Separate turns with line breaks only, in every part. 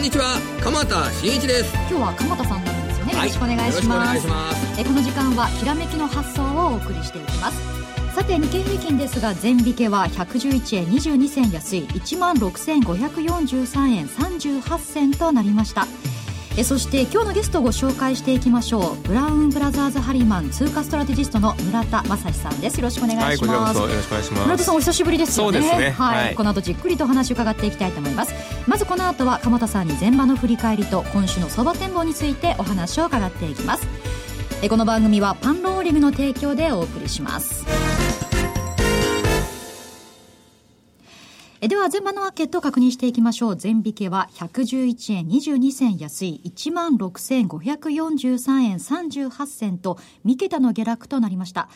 んにちは鎌田新一です。
今日は鎌田さんなんですよね、はい、よろしくお願いします。えこの時間はひらめきの発想をお送りしていきます。さて日経平均ですが全引けは111円22銭安い1万6543円38銭となりましたえそして今日のゲストをご紹介していきましょう。ブラウンブラザーズハリマン通貨ストラテジストの村田正史さんです。よろしくお願いします、
はい、よろしくお願いします。
村田さんお久しぶりですよ
ね。そうですね。
はい、はい、この後じっくりと話を伺っていきたいと思います。まずこの後は鎌田さんに前場の振り返りと今週の相場展望についてお話を伺っていきます。えこの番組はパンローリングの提供でお送りしますえでは、全場のマーケットを確認していきましょう。全引けは111円22銭安い16,543円38銭と、三桁の下落となりました。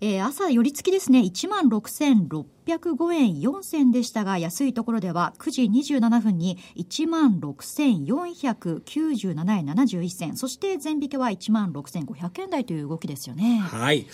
えー、朝寄り付きですね、16,605円4銭でしたが、安いところでは9時27分に16,497円71銭、そして全引けは16,500円台という動きですよね。
はい。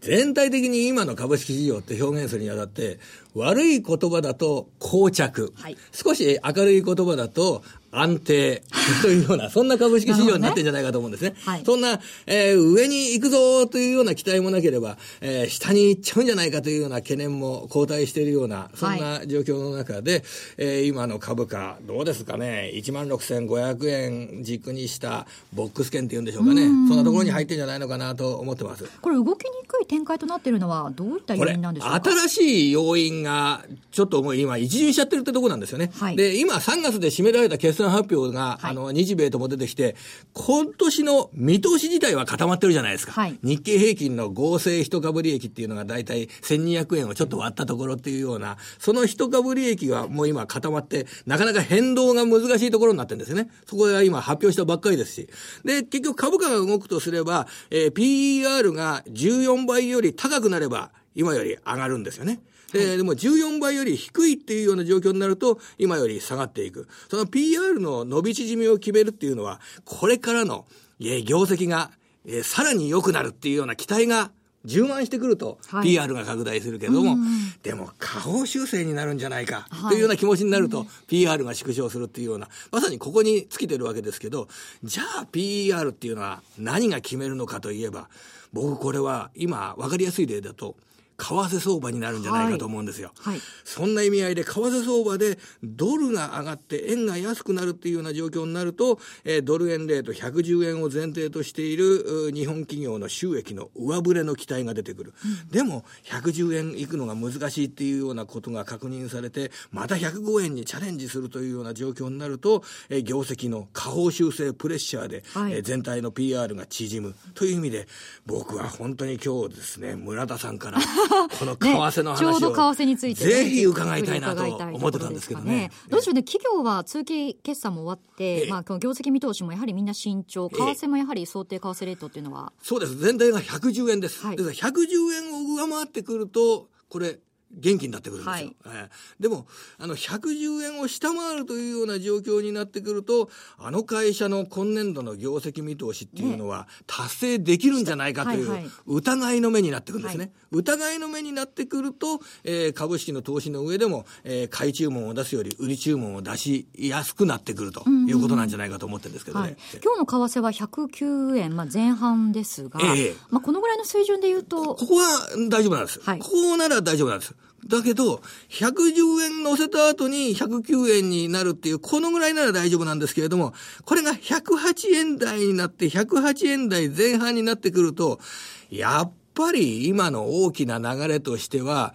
全体的に今の株式市場って表現するにあたって、悪い言葉だと膠着、はい、少し明るい言葉だと安定 というような、そんな株式市場になってんじゃないかと思うんですね。ねはい、そんな、えー、上に行くぞというような期待もなければ、えー、下に行っちゃうんじゃないかというような懸念も後退しているような、そんな状況の中で、はい、えー、今の株価、どうですかね、16,500円軸にしたボックス券っていうんでしょうかね、ん。そんなところに入ってんじゃないのかなと思ってます。
これ、動きにくい展開となっているのは、どういった要因なんでしょうか？
新しい要因が、ちょっともう今、一巡しちゃってるってところなんですよね。はい、で、今、3月で締められた決算発表が、はい、あの、日米とも出てきて、今年の見通し自体は固まってるじゃないですか。はい、日経平均の合成一株利益っていうのが大体1200円をちょっと割ったところっていうような、その一株利益がもう今固まって、なかなか変動が難しいところになってるんですよね。そこが今発表したばっかりですし。で、結局株価が動くとすれば、えー、PER が14倍より高くなれば、今より上がるんですよね。で、でも14倍より低いっていうような状況になると、今より下がっていく。その PR の伸び縮みを決めるっていうのは、これからの、え業績が、えさらに良くなるっていうような期待が充満してくると、PR が拡大するけども、でも下方修正になるんじゃないか、というような気持ちになると、PR が縮小するっていうような、まさにここに尽きてるわけですけど、じゃあ PR っていうのは何が決めるのかといえば、僕これは今分かりやすい例だと、為替相場になるんじゃないかと思うんですよ。はい。はい、そんな意味合いで為替相場でドルが上がって円が安くなるっていうような状況になると、えー、ドル円レート110円を前提としている日本企業の収益の上振れの期待が出てくる。うん、でも110円いくのが難しいっていうようなことが確認されて、また105円にチャレンジするというような状況になると、えー、業績の下方修正プレッシャーで、はい、えー、全体の PR が縮む。という意味で、僕は本当に今日ですね、村田さんから この為替の話を、ね、ちょうど為替について、ね、ぜひ伺いたいなと思ってたんですけどね。
どうでしょうね、企業は通期決算も終わって、まあ、業績見通しもやはりみんな慎重、為替もやはり想定為替レートっていうのは。
そうです。全体が110円です。はい、ですから110円を上回ってくると、これ、元気になってくるんですよ。はい、でも、あの、110円を下回るというような状況になってくると、あの会社の今年度の業績見通しっていうのは、達成できるんじゃないかという疑いの目になってくるんですね。はいはい、疑いの目になってくると、えー、株式の投資の上でも、えー、買い注文を出すより売り注文を出しやすくなってくるということなんじゃないかと思ってるんですけどね。はい、
今日の為替は109円、まあ、前半ですが、えー、まあ、このぐらいの水準で言うと。
ここは大丈夫なんです。はい、ここなら大丈夫なんです。だけど、110円乗せた後に109円になるっていう、このぐらいなら大丈夫なんですけれども、これが108円台になって、108円台前半になってくると、やっぱり今の大きな流れとしては、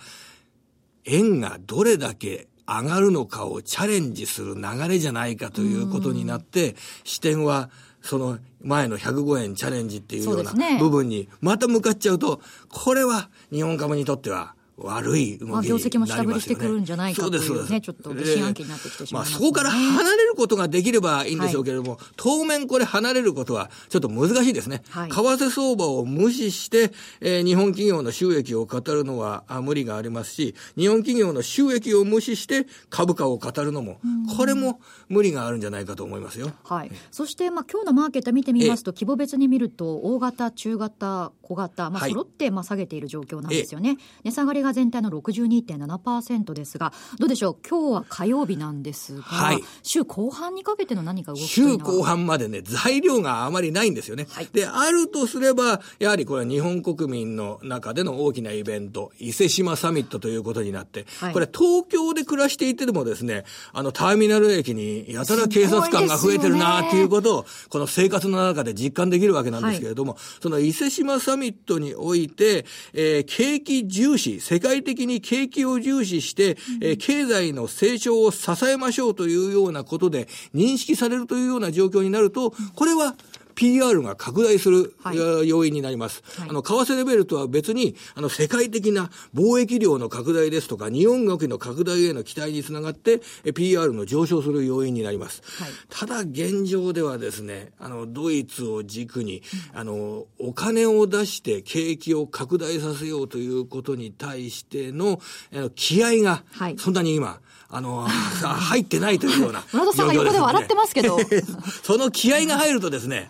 円がどれだけ上がるのかをチャレンジする流れじゃないかということになって、視点はその前の105円チャレンジっていうような部分にまた向かっちゃうと、これは日本株にとっては悪い動きになりますよ、ね、
業績も下振りしてくるんじゃないかというね、ちょっと疑心暗鬼になってきてしまいます、ね、まあ、
そこから離れることができればいいんでしょうけれども、はい、当面これ離れることはちょっと難しいですね。はい、為替相場を無視して、えー、日本企業の収益を語るのはあ無理がありますし、日本企業の収益を無視して株価を語るのも、これも無理があるんじゃないかと思いますよ。
はい。そして、まあ、今日のマーケット見てみますと、規模別に見ると、大型、中型、小型、まあ、揃って、まあ、下げている状況なんですよね。値下がりがが全体の62.7%ですが、どうでしょう、今日は火曜日なんですが、はい、週後半にかけての何か動き
週後半までね、材料があまりないんですよね。はい、で、あるとすれば、やはりこれは日本国民の中での大きなイベント、伊勢志摩サミットということになって、はい、これ東京で暮らしていてでもですね、あのターミナル駅にやたら警察官が増えてるなっていうことを、この生活の中で実感できるわけなんですけれども、はい、その伊勢志摩サミットにおいて、えー、景気重視、世界的に景気を重視して、えー、経済の成長を支えましょうというようなことで認識されるというような状況になると、これは PR が拡大する、はい、要因になります。はい、あの、為替レベルとは別に、あの、世界的な貿易量の拡大ですとか、日本国の拡大への期待につながって、PR の上昇する要因になります。はい、ただ、現状ではですね、あの、ドイツを軸に、あの、お金を出して景気を拡大させようということに対しての、あの気合が、そんなに今、あの、入ってないというような、
村田さんが横で笑ってますけど。
その気合が入るとですね、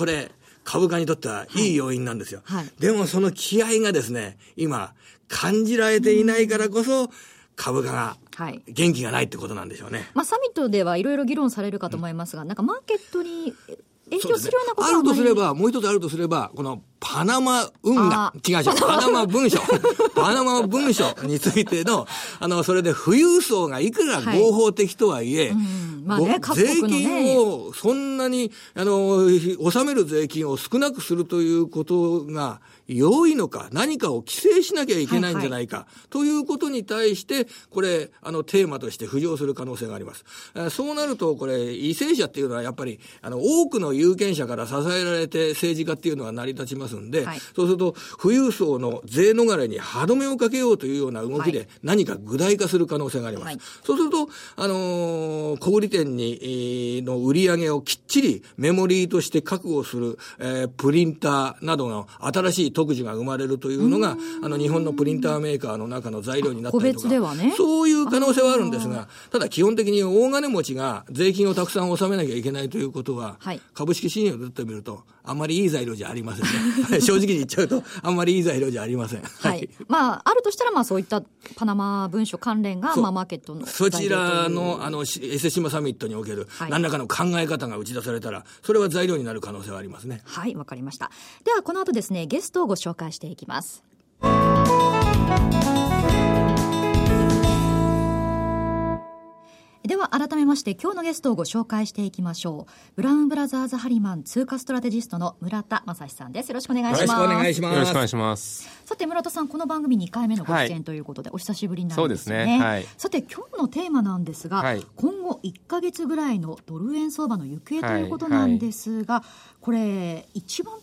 これ、株価にとってはいい要因なんですよ。はい、でもその気合がですね、今、感じられていないからこそ、株価が元気がないってことなんでしょうね。
まあ、サミットではいろいろ議論されるかと思いますが、うん、なんかマーケットに影響するようなことは、
ね、あるとすれば、もう一つあるとすれば、このパナマ運河、違う違う、パナマ文書、パナマ文書についての、あの、それで富裕層がいくら合法的とはいえ、はいうん。まあね、税金をそんなに、あの、納める税金を少なくするということが、良いのか、何かを規制しなきゃいけないんじゃないか、はいはい、ということに対して、これ、あの、テーマとして浮上する可能性があります。そうなると、これ、為政者っていうのはやっぱり、あの、多くの有権者から支えられて政治家っていうのは成り立ちますんで、はい、そうすると、富裕層の税逃れに歯止めをかけようというような動きで、何か具体化する可能性があります。はい、そうすると、あのー、小売店に、の売り上げをきっちりメモリーとして確保する、えー、プリンターなどの新しい特需が生まれるというのが、あの、日本のプリンターメーカーの中の材料になったりとか、ね、そういう可能性はあるんですが、ただ基本的に大金持ちが税金をたくさん納めなきゃいけないということは、はい、株式信用でってみると、あんまりいい材料じゃありませんね。正直に言っちゃうと、あんまりいい材料じゃありません。
はい。まあ、あるとしたら、まあ、そういったパナマ文書関連が、まあ、マーケットの
そちらの、あの、エセシマサミットにおける、何らかの考え方が打ち出されたら、それは材料になる可能性はありますね。
はい、わかりました。では、この後ですね、ゲストをご紹介していきます。では改めまして今日のゲストをご紹介していきましょう。ブラウンブラザーズハリマン通貨ストラテジストの村田正史さんです。よろしくお願いします。よろしくお願いします。
よろしくお願いします。
さて村田さんこの番組2回目のご出演ということで、はい、お久しぶりになるんですね。そうですね、はい、さて今日のテーマなんですが、はい、今後1か月ぐらいのドル円相場の行方ということなんですが、これ一番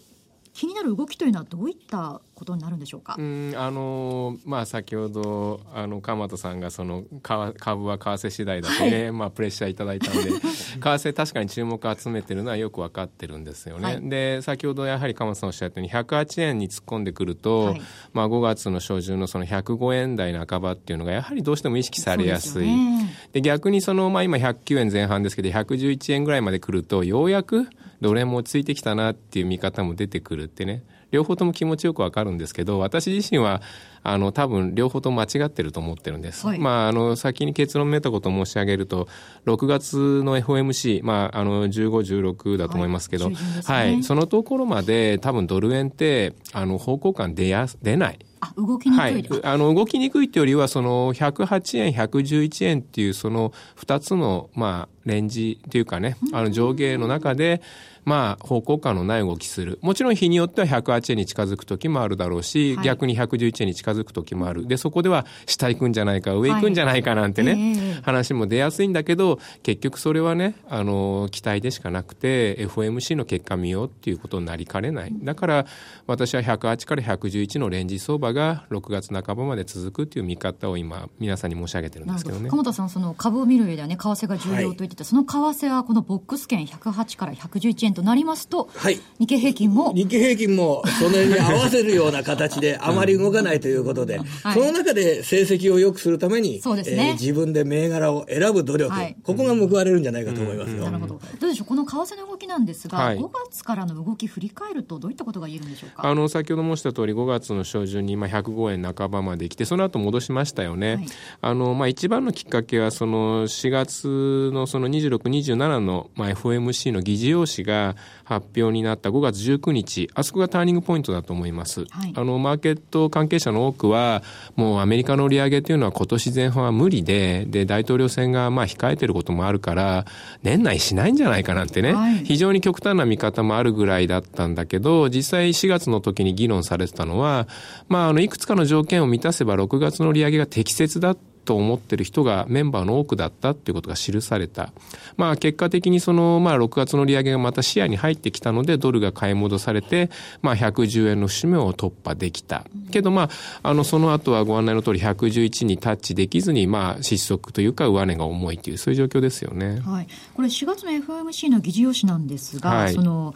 気になる動きというのはどういったことになるんでしょうか？
うんあのまあ先ほどあの鎌田さんがその株は為替次第だとね、はい、まあプレッシャーいただいたので 為替確かに注目を集めてるのはよく分かってるんですよね。はい、で先ほどやはり鎌田さんおっしゃったように108円に突っ込んでくると、はい、まあ5月の初旬のその105円台半ばっていうのがやはりどうしても意識されやすい。で、ね、逆にそのまあ今109円前半ですけど111円ぐらいまで来るとようやくどれもついてきたなっていう見方も出てくるってね両方とも気持ちよくわかるんですけど私自身はあの多分両方とも間違ってると思ってるんです、はい、まああの先に結論めたことを申し上げると6月の FOMC まああの1516だと思いますけど、はい、ね。はい、そのところまで多分ドル円ってあの方向感出や出ない。
あ動きにくい、はい、
あの動きにくいというよりはその108円111円っていうその2つのまあレンジというかねあの上下の中で、まあ、方向感のない動きする。もちろん日によっては108円に近づく時もあるだろうし、はい、逆に111円に近づく時もある。で、そこでは下行くんじゃないか、上行くんじゃないかなんてね、はいえー、話も出やすいんだけど、結局それはね、あの、期待でしかなくて、FOMC の結果見ようっていうことになりかねない。だから、私は108から111のレンジ相場が6月半ばまで続くっていう見方を今、皆さんに申し上げてるんですけどね。
鎌田さん、その株を見る上ではね、為替が重要と言ってた、はい、その為替はこのボックス券108から111円となりますと、はい、日経平均も
日経平均もそのに合わせるような形であまり動かないということで、はい、その中で成績を良くするために、そうですね、えー、自分で銘柄を選ぶ努力、はい、ここが報われるんじゃないかと思いますよ。
なるほど。どうでしょう、この為替の動きなんですが、はい、5月からの動き振り返ると、どういったことが言えるんでしょうか？
あの先ほど申した通り、5月の初旬に今105円半ばまで来て、その後戻しましたよね。はい、あのまあ一番のきっかけはその4月のその26、27のまあ FOMC の議事要旨が発表になった5月19日、あそこがターニングポイントだと思います。はい、あのマーケット関係者の多くは、もうアメリカの利上げというのは今年前半は無理で、で大統領選がまあ控えてることもあるから、年内しないんじゃないかなってね、はい、非常に極端な見方もあるぐらいだったんだけど、実際4月の時に議論されてたのは、まあ、あのいくつかの条件を満たせば6月の利上げが適切だと思ってる人がメンバーの多くだったっていうことが記された。まあ結果的にその、まあ6月の利上げがまた視野に入ってきたので、ドルが買い戻されて、まあ110円の節目を突破できた。けどまあ、あの、その後はご案内の通り111にタッチできずに、まあ失速というか上値が重いという、そういう状況ですよね。
はい。これ4月の FOMC の議事要旨なんですが、はい、その、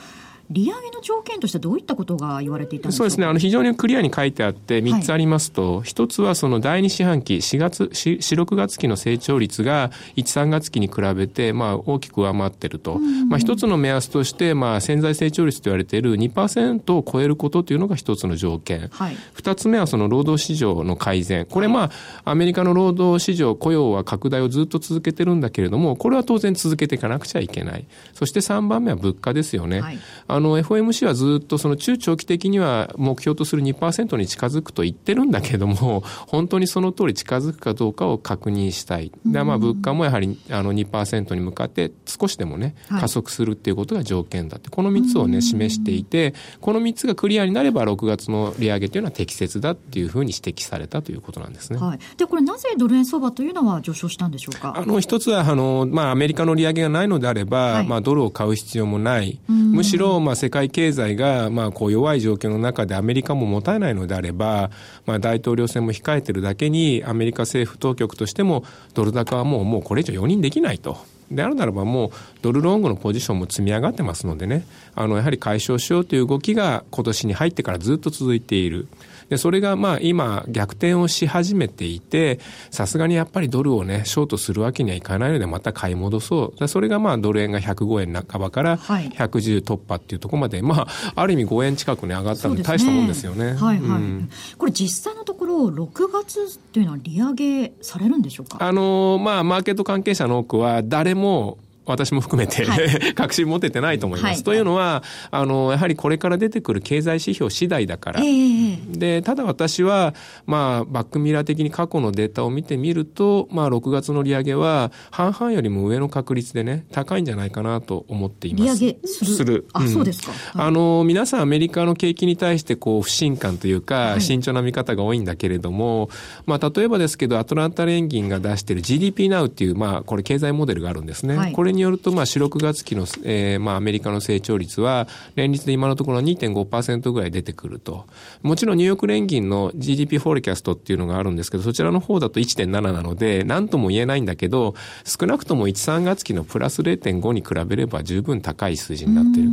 利上げの条件としてどういったことが言われていたんですか？
そうですね、あの非常にクリアに書いてあって、3つありますと、はい、1つはその第2四半期、4月、4、6月期の成長率が1、3月期に比べて、まあ、大きく上回ってると。まあ、1つの目安として、まあ、潜在成長率と言われている2%を超えることというのが1つの条件。はい、2つ目はその労働市場の改善。これまあ、アメリカの労働市場、雇用は拡大をずっと続けてるんだけれども、これは当然続けていかなくちゃいけない。そして3番目は物価ですよね。はい、あの、FOMC はずっとその中長期的には目標とする2%に近づくと言ってるんだけれども、本当にその通り近づくかどうかを確認したい。で、まあ物価もやはりあの2%に向かって少しでもね、加速するっていうことが条件だって、この3つをね、示していて、この3つがクリアになれば6月の利上げというのは適切だっていうふうに指摘されたということなんですね。
はい。で、これなぜドル円相場というのは上昇したんでしょうか？
あの、一つは、あの、まあアメリカの利上げがないのであれば、はい、まあドルを買う必要もない。むしろ、まあ世界経済が、まあこう弱い状況の中でアメリカも持たないのであれば、まあ大統領選も控えてるだけに、アメリカ政府当局としても、ドル高はもう、もうこれ以上容認できないと。であるならばもうドルロングのポジションも積み上がってますのでね、あのやはり解消しようという動きが今年に入ってからずっと続いている。で、それがまあ今逆転をし始めていて、さすがにやっぱりドルをね、ショートするわけにはいかないのでまた買い戻そう。それがまあドル円が105円半ばから110突破っていうところまで、はい、まあある意味5円近くね上がったので大したもんですよね。ねはいはい、う
ん、これ実際のところ6月っていうのは利上げされるんでしょうか？
あのまあマーケット関係者の多くは誰も私も含めて、はい、確信持ててないと思います。はい、というのは、あの、やはりこれから出てくる経済指標次第だから。えー、で、ただ私は、まあ、バックミラー的に過去のデータを見てみると、まあ、6月の利上げは、半々よりも上の確率でね、高いんじゃないかなと思っています。
利上げする？する。あ、うん、そうですか。
はい、あの、皆さんアメリカの景気に対して、こう、不信感というか、慎重な見方が多いんだけれども、まあ、例えばですけど、アトランタ連銀が出している GDP Now っていう、まあ、これ経済モデルがあるんですね。これれによると、まあ、4、6月期の、えー、まあ、アメリカの成長率は、連立で今のところ2.5%ぐらい出てくると。もちろんニューヨーク連銀の GDP フォーキャストっていうのがあるんですけど、そちらの方だと1.7なので、なんとも言えないんだけど、少なくとも1、3月期のプラス0.5に比べれば十分高い数字になってる。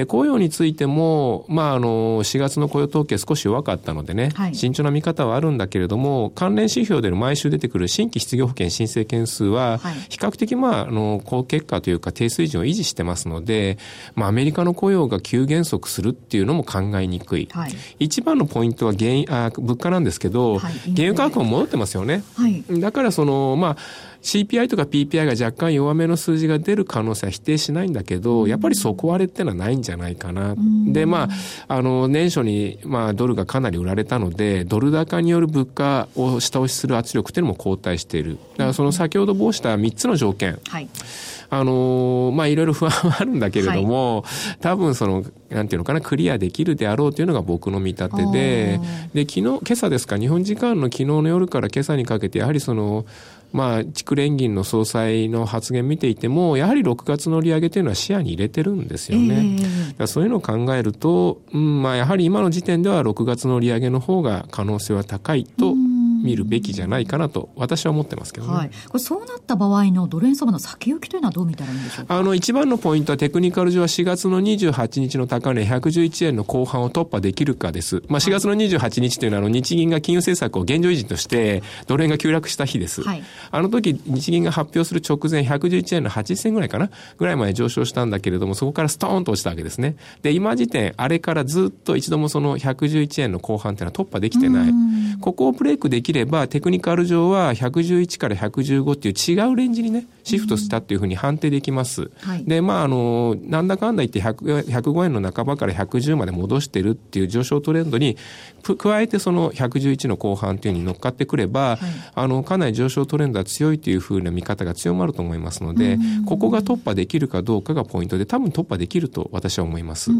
で、雇用についても、まあ、あの、4月の雇用統計少し弱かったのでね、はい、慎重な見方はあるんだけれども、関連指標での毎週出てくる新規失業保険申請件数は、比較的、まあ、あの、高結果というか低水準を維持してますので、まあ、アメリカの雇用が急減速するっていうのも考えにくい。はい、一番のポイントは原因、あ物価なんですけど、はい、原油価格も戻ってますよね。はい、だからその、まあ、CPI とか PPI が若干弱めの数字が出る可能性は否定しないんだけど、やっぱり底割れってのはないんじゃないかな。で、まあ、あの、年初に、まあ、ドルがかなり売られたので、ドル高による物価を下押しする圧力っていうのも後退している。だからその先ほど申した3つの条件。はいあのまあいろいろ不安はあるんだけれども、はい、多分その、なんていうのかな、クリアできるであろうというのが僕の見立てで、で、昨日、今朝ですか、日本時間の昨日の夜から今朝にかけて、やはりその、まあ、地区連銀の総裁の発言見ていても、やはり6月の利上げというのは視野に入れてるんですよね。えー、そういうのを考えると、うん、まあ、やはり今の時点では6月の利上げの方が可能性は高いと見るべきじゃないかなと私は思ってますけどね、はい、
これそうなった場合のドル円相場の先行きというのはどう見たらいいんでしょうか？
あの一番のポイントはテクニカル上は4月の28日の高値111円の後半を突破できるかです、まあ、4月の28日というのはあの日銀が金融政策を現状維持としてドル円が急落した日です、はい、あの時日銀が発表する直前111円の80銭ぐらいかなぐらいまで上昇したんだけれどもそこからストーンと落ちたわけですね。で今時点あれからずっと一度もその111円の後半っていうのは突破できてない。ここをブレイクできれば、テクニカル上は111から115っていう違うレンジにね、シフトしたっていうふうに判定できます。はい、で、まあ、あの、なんだかんだ言って100 105円の半ばから110まで戻してるっていう上昇トレンドに、加えてその111の後半っていうに乗っかってくれば、はい、あの、かなり上昇トレンドは強いというふうな見方が強まると思いますので、ここが突破できるかどうかがポイントで、多分突破できると私は思います。ま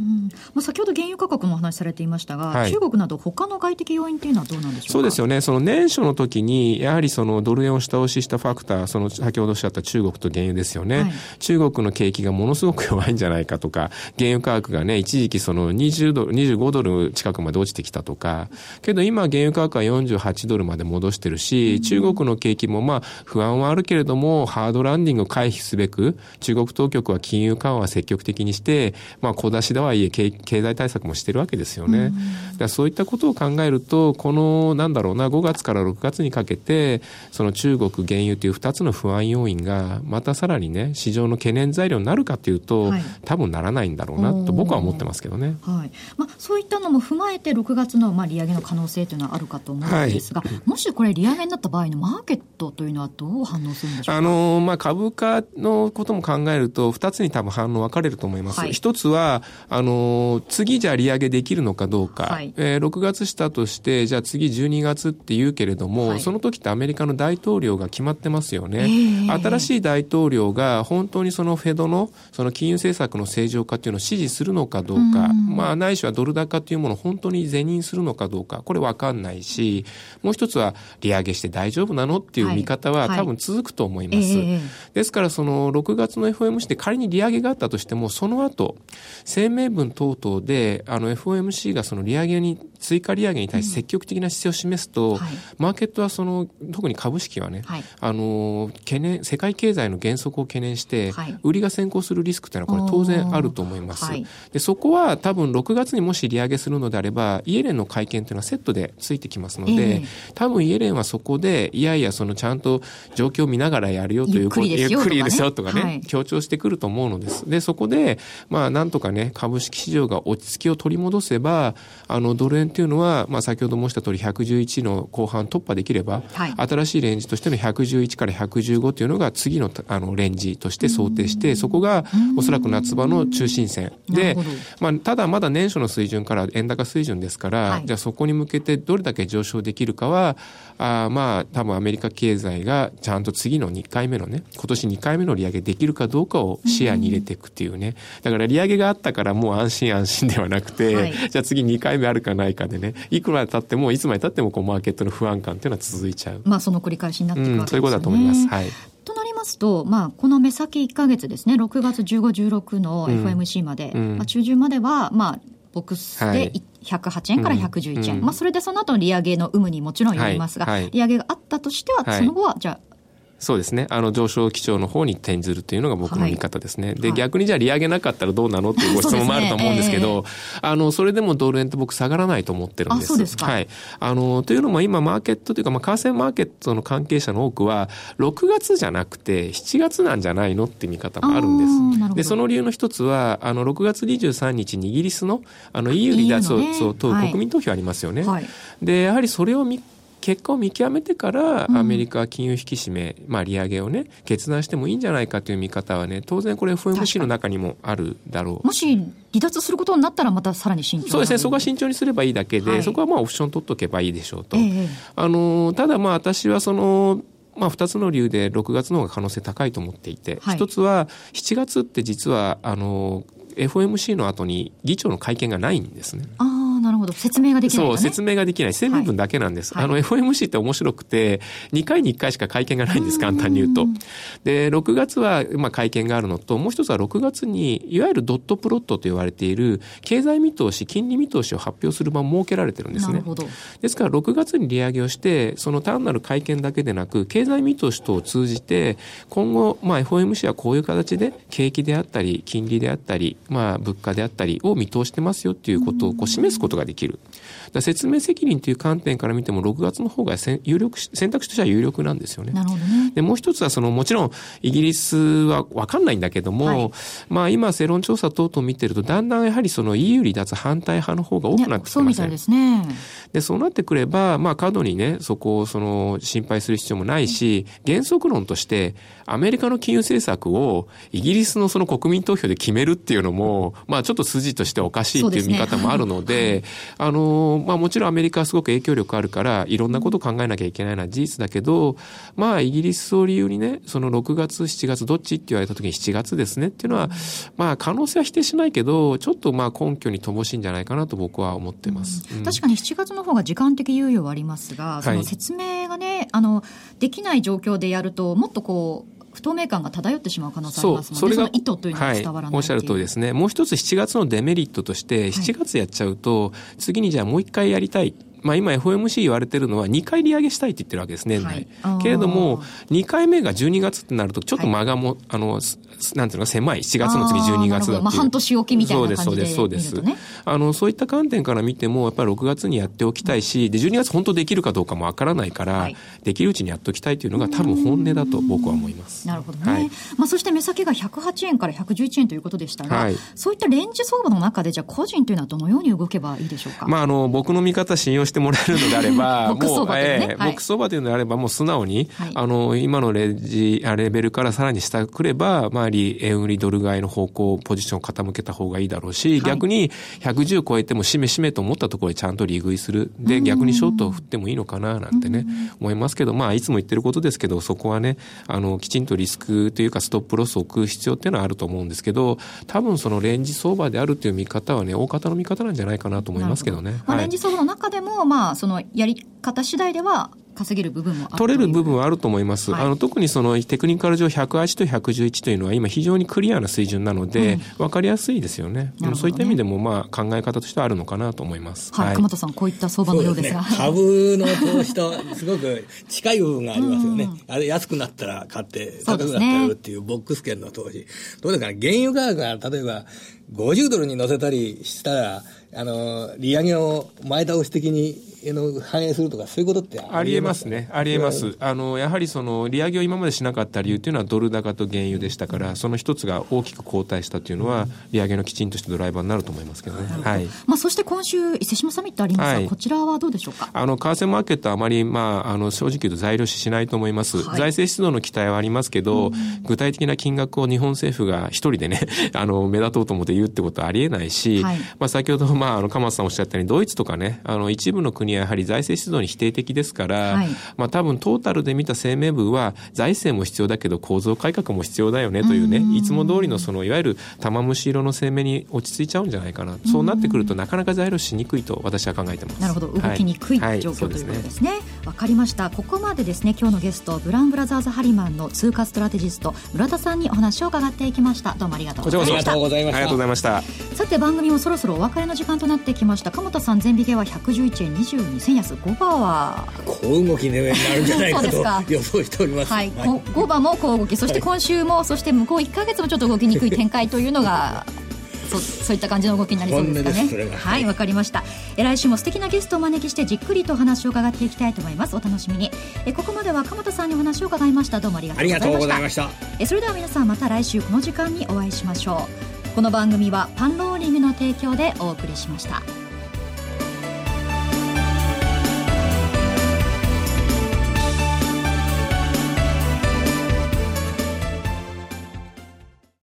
あ、先ほど原油価格もお話しされていましたが、はい、中国など他の外的要因っていうのはどうなんでしょうか？
そうですよね。その年初の時に、やはりそのドル円を下押ししたファクター、その先ほどおっしゃった中国と原油ですよね。はい、中国の景気がものすごく弱いんじゃないかとか、原油価格がね、一時期その20ドル、25ドル近くまで落ちてきたとか、けど今原油価格は48ドルまで戻してるし、うん、中国の景気もまあ不安はあるけれども、ハードランディングを回避すべく、中国当局は金融緩和を積極的にして、まあ小出しではいえ経済対策もしてるわけですよね。うん、そういったことを考えると、この、なんだろうな、5月から6月にかけて、その中国、原油という2つの不安要因が、またさらにね、市場の懸念材料になるかというと、はい、多分ならないんだろうなと僕は思ってますけどね。
はい。まあ、そういったのも踏まえて、6月のまあ利上げの可能性というのはあるかと思うんですが、はい、もしこれ、利上げになった場合のマーケットというのはどう反応するんでしょうか？あの
まあ、株価のことも考えると、2つに多分反応分かれると思います。はい、1つは、あの次じゃあ利上げできるのかどうか、はい、えー、6月したとして、じゃあ次12月って言うけれども、はい、その時ってアメリカの大統領が決まってますよね。新しい大統領が本当にそのフェドのその金融政策の正常化っていうのを支持するのかどうか、うまあないしはドル高っていうものを本当に是認するのかどうか、これわかんないし、もう一つは利上げして大丈夫なのっていう見方は多分続くと思います。ですからその6月の FOMC で仮に利上げがあったとしても、その後、声明文等々で、あの FOMC がその利上げに追加利上げに対して積極的な姿勢を示すと、うんはい、マーケットはその特に株式はね、はい、あの懸念世界経済の減速を懸念して、はい、売りが先行するリスクというのはこれ当然あると思います。でそこは多分6月にもし利上げするのであればイエレンの会見というのはセットでついてきますので、えー、多分イエレンはそこでいやいやそのちゃんと状況を見ながらやるよというゆっくりですよとかね、強調してくると思うのです。でそこでまあなんとかね株式市場が落ち着きを取り戻せばあのドル円っていうのは、まあ、先ほど申した通り111の後半突破できれば、はい、新しいレンジとしての111から115というのが次のあのレンジとして想定して、そこがおそらく夏場の中心線で、まあ、ただまだ年初の水準から円高水準ですから、はい、じゃあそこに向けてどれだけ上昇できるかは、あまあ多分アメリカ経済がちゃんと次の2回目のね、今年2回目の利上げできるかどうかを視野に入れていくっていうね、だから利上げがあったからもう安心安心ではなくて、はい、じゃあ次2回目あるかないかでね、いくら経っても、いつまで経ってもこうマーケットの不安感っていうのは続いちゃう。
まあ、その繰り返しになっていくわけですね、
うん、そういうことだと思います。はい。
となりますと、まあ、この目先1か月ですね、6月15、16の FMC まで、うん、まあ、中旬までは、まあ、ボックスで108円から111円、うん、まあ、それでその後の利上げの有無にもちろんよりますが、はい。はい、利上げがあったとしては、その後は、じゃあ、
そうですね。あの、上昇基調の方に転ずるというのが僕の見方ですね。はい、で、逆にじゃあ利上げなかったらどうなの？っていうご質問もあると思うんですけど、ねえー、あの、それでもドル円って僕下がらないと思ってるんです。はい。あの、というのも今マーケットというか、まあ、為替マーケットの関係者の多くは、6月じゃなくて7月なんじゃないのって見方もあるんです。で、その理由の一つは、あの、6月23日にイギリスの、あの、EU 離脱を問う国民投票ありますよね。はい、で、やはりそれを見結果を見極めてからアメリカ金融引き締め、まあ、利上げをね決断してもいいんじゃないかという見方はね当然これ FOMC の中にもあるだろ
う。もし離脱することになったらまたさらに慎重
そうですね。そこは慎重にすればいいだけで、はい、そこはまあオプション取っとけばいいでしょうと、えー、あのただまあ私はそのまあ、2つの理由で6月の方が可能性高いと思っていて、はい、1つは7月って実はあの FOMC の後に議長の会見がないんですね。
あなるほほど。説明ができない、
ね、そう、説明ができない。声明文だけなんです。はい、あの、FOMC って面白くて、2回に1回しか会見がないんです、簡単に言うと。で、6月は、まあ、会見があるのと、もう一つは6月に、いわゆるドットプロットと言われている、経済見通し、金利見通しを発表する場も設けられてるんですね。なるほど。ですから、6月に利上げをして、その単なる会見だけでなく、経済見通し等を通じて、今後、まあ、FOMC はこういう形で、景気であったり、金利であったり、まあ、物価であったりを見通してますよっていうことをこう示すことができる。説明責任という観点から見ても、6月の方が有力選択肢としては有力なんですよね。
なるほどね。
で、もう一つは、その、もちろん、イギリスはわかんないんだけども、はい、まあ、今、世論調査等々見てると、だんだんやはりその EU 離脱反対派の方が多くなってきてますね。そうみたいですね。で、そうなってくれば、まあ、過度にね、そこを、その、心配する必要もないし、原則論として、アメリカの金融政策をイギリスのその国民投票で決めるっていうのも、まあちょっと筋としておかしいっていう見方もあるので、あの、まあもちろんアメリカはすごく影響力あるから、いろんなことを考えなきゃいけないのは事実だけど、まあイギリスを理由にね、その6月、7月どっちって言われた時に7月ですねっていうのは、まあ可能性は否定しないけど、ちょっとまあ根拠に乏しいんじゃないかなと僕は思ってます。
うん、確かに7月の方が時間的猶予はありますが、その説明がね、あの、できない状況でやると、もっとこう、不透明感が漂ってしまう可能性ありますので、それが意図というのは伝わらない、はい、
おっしゃる通りですね。もう一つ7月のデメリットとして、7月やっちゃうと、次にじゃあもう一回やりたい。まあ、今 FOMC 言われてるのは2回利上げしたいって言ってるわけです、年内。はい、けれども、2回目が12月ってなると、ちょっと間がも、はい、あの、なんていうの狭い、7月の次12月だってまあ、
半年おきみたいな感じで、そうです、
そうです、そうです。あの、そういった観点から見ても、やっぱり6月にやっておきたいし、で、12月本当できるかどうかもわからないから、はい、できるうちにやっておきたいというのが多分本音だと僕は思います。
なるほどね。はい、まあ、そして目先が108円から111円ということでしたが、はい、そういったレンジ相場の中で、じゃあ個人というのはどのように動けばいいでしょうか？
まあ、あの、僕の見方信用してもらえるのであれば、もう、えー、僕相場というのであれば、もう素直に、あの、今のレンジ、レベルからさらに下くれば、周り、円売りドル買いの方向、ポジションを傾けた方がいいだろうし、はい、逆に110超えてもしめしめと思ったところでちゃんと利食いする。で、逆にショートを振ってもいいのかな、なんてね、思いますけど、まあ、いつも言ってることですけど、そこはね、あの、きちんとリスクというかストップロスを置く必要っていうのはあると思うんですけど、多分そのレンジ相場であるという見方はね、大方の見方なんじゃないかなと思いますけどね。
まあ、レンジ相場の中でも、まあ、そのやり方次第では、稼げる部分も
取れる部分はあると思います。はい、あの特にそのテクニカル上108と111というのは今非常にクリアな水準なので、うん、分かりやすいですよね。ねそういった意味でもまあ考え方としてはあるのかなと思います。
はい。はい、鎌田さん、こういった相場のようですが。すね、
株の投資とすごく近い部分がありますよね。うん、あれ安くなったら買って、高くなったら売るっていうボックス圏の投資。どうですかね、原油価格が例えば50ドルに乗せたりしたら、あの、利上げを前倒し的にの反映するとか、そういうことって
ありえます？ね、ありえます、あのやはりその利上げを今までしなかった理由というのは、ドル高と原油でしたから、その一つが大きく後退したというのは、利上げのきちんとしたドライバーになると思いますけどね、はい。
まあ、そして今週、伊勢志摩サミットありますが、はい、こちらはどうでしょうか？
あの為替マーケットはあまり、まあ、あの正直言うと材料視しないと思います、はい、財政出動の期待はありますけど、具体的な金額を日本政府が一人でね、あの目立とうと思って言うってことはありえないし、はい、まあ、先ほど、まあ、あの鎌田さん。おっしゃったように、ドイツとかね、あの一部の国はやはり財政出動に否定的ですから、はい、まあ多分トータルで見た声明文は財政も必要だけど構造改革も必要だよねというね、いつも通りのそのいわゆる玉虫色の声明に落ち着いちゃうんじゃないかな。そうなってくるとなかなか材料しにくいと私は考えてます。
なるほど、動きにくい、はい、状況、ということですね。わ、かりました。ここまでですね、今日のゲストブラウンブラザーズハリマンの通貨ストラテジスト村田さんにお話を伺っていきました。どうもありがとうございました。ありがとうござ
いました。
さて番組もそろそろお別れの時間となってきました。鎌田さん全引けは111円22銭安、5番は
小動きの上になるんじゃないかと予想しております。
はい、はい、5番も小動き、そして今週も、そして向こう1か月もちょっと動きにくい展開というのが。そそういった感じの動きになりそうですかね。はい、わかりました。え来週も素敵なゲストをお招きしてじっくりとお話を伺っていきたいと思います。お楽しみに。えここまでは鎌田さんにお話を伺いました。どうもありがとうございました。えそれでは皆さんまた来週この時間にお会いしましょう。この番組はパンローリングの提供でお送りしました。